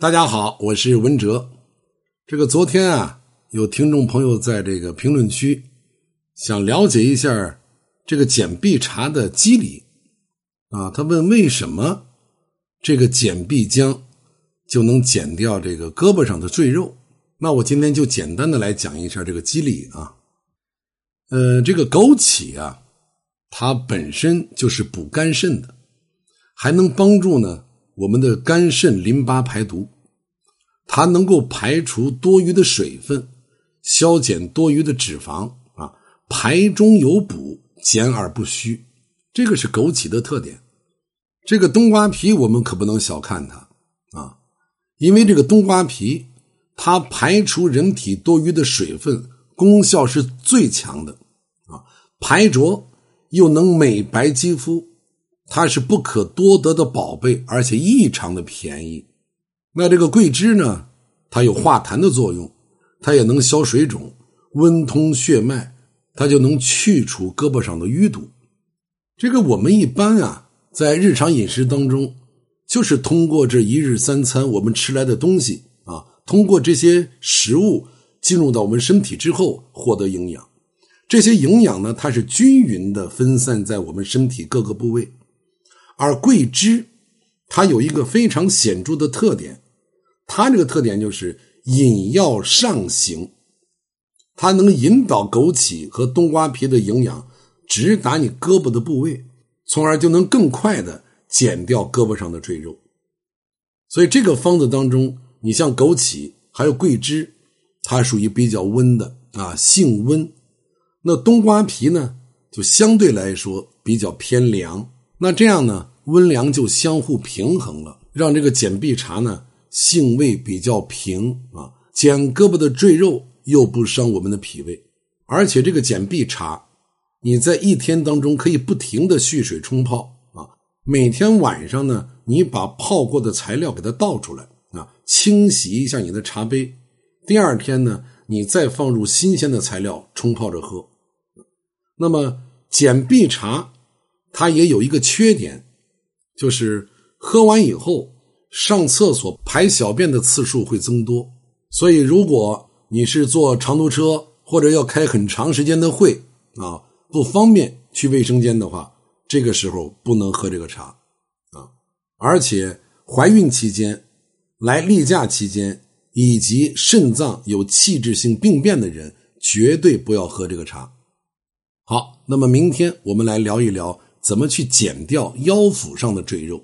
大家好，我是文哲。这个昨天啊，有听众朋友在这个评论区想了解一下这个减臂茶的机理啊，他问为什么这个减臂浆就能减掉这个胳膊上的赘肉？那我今天就简单的来讲一下这个机理啊。呃，这个枸杞啊，它本身就是补肝肾的，还能帮助呢。我们的肝肾淋巴排毒，它能够排除多余的水分，消减多余的脂肪啊，排中有补，减而不虚，这个是枸杞的特点。这个冬瓜皮我们可不能小看它啊，因为这个冬瓜皮它排除人体多余的水分，功效是最强的啊，排浊又能美白肌肤。它是不可多得的宝贝，而且异常的便宜。那这个桂枝呢？它有化痰的作用，它也能消水肿、温通血脉，它就能去除胳膊上的淤堵。这个我们一般啊，在日常饮食当中，就是通过这一日三餐我们吃来的东西啊，通过这些食物进入到我们身体之后获得营养。这些营养呢，它是均匀的分散在我们身体各个部位。而桂枝，它有一个非常显著的特点，它这个特点就是引药上行，它能引导枸杞和冬瓜皮的营养直达你胳膊的部位，从而就能更快的减掉胳膊上的赘肉。所以这个方子当中，你像枸杞还有桂枝，它属于比较温的啊，性温。那冬瓜皮呢，就相对来说比较偏凉。那这样呢，温凉就相互平衡了，让这个简碧茶呢性味比较平啊，减胳膊的赘肉又不伤我们的脾胃，而且这个简碧茶，你在一天当中可以不停的蓄水冲泡啊，每天晚上呢，你把泡过的材料给它倒出来啊，清洗一下你的茶杯，第二天呢，你再放入新鲜的材料冲泡着喝，那么简碧茶。它也有一个缺点，就是喝完以后上厕所排小便的次数会增多。所以，如果你是坐长途车或者要开很长时间的会啊，不方便去卫生间的话，这个时候不能喝这个茶啊。而且，怀孕期间、来例假期间以及肾脏有器质性病变的人，绝对不要喝这个茶。好，那么明天我们来聊一聊。怎么去减掉腰腹上的赘肉？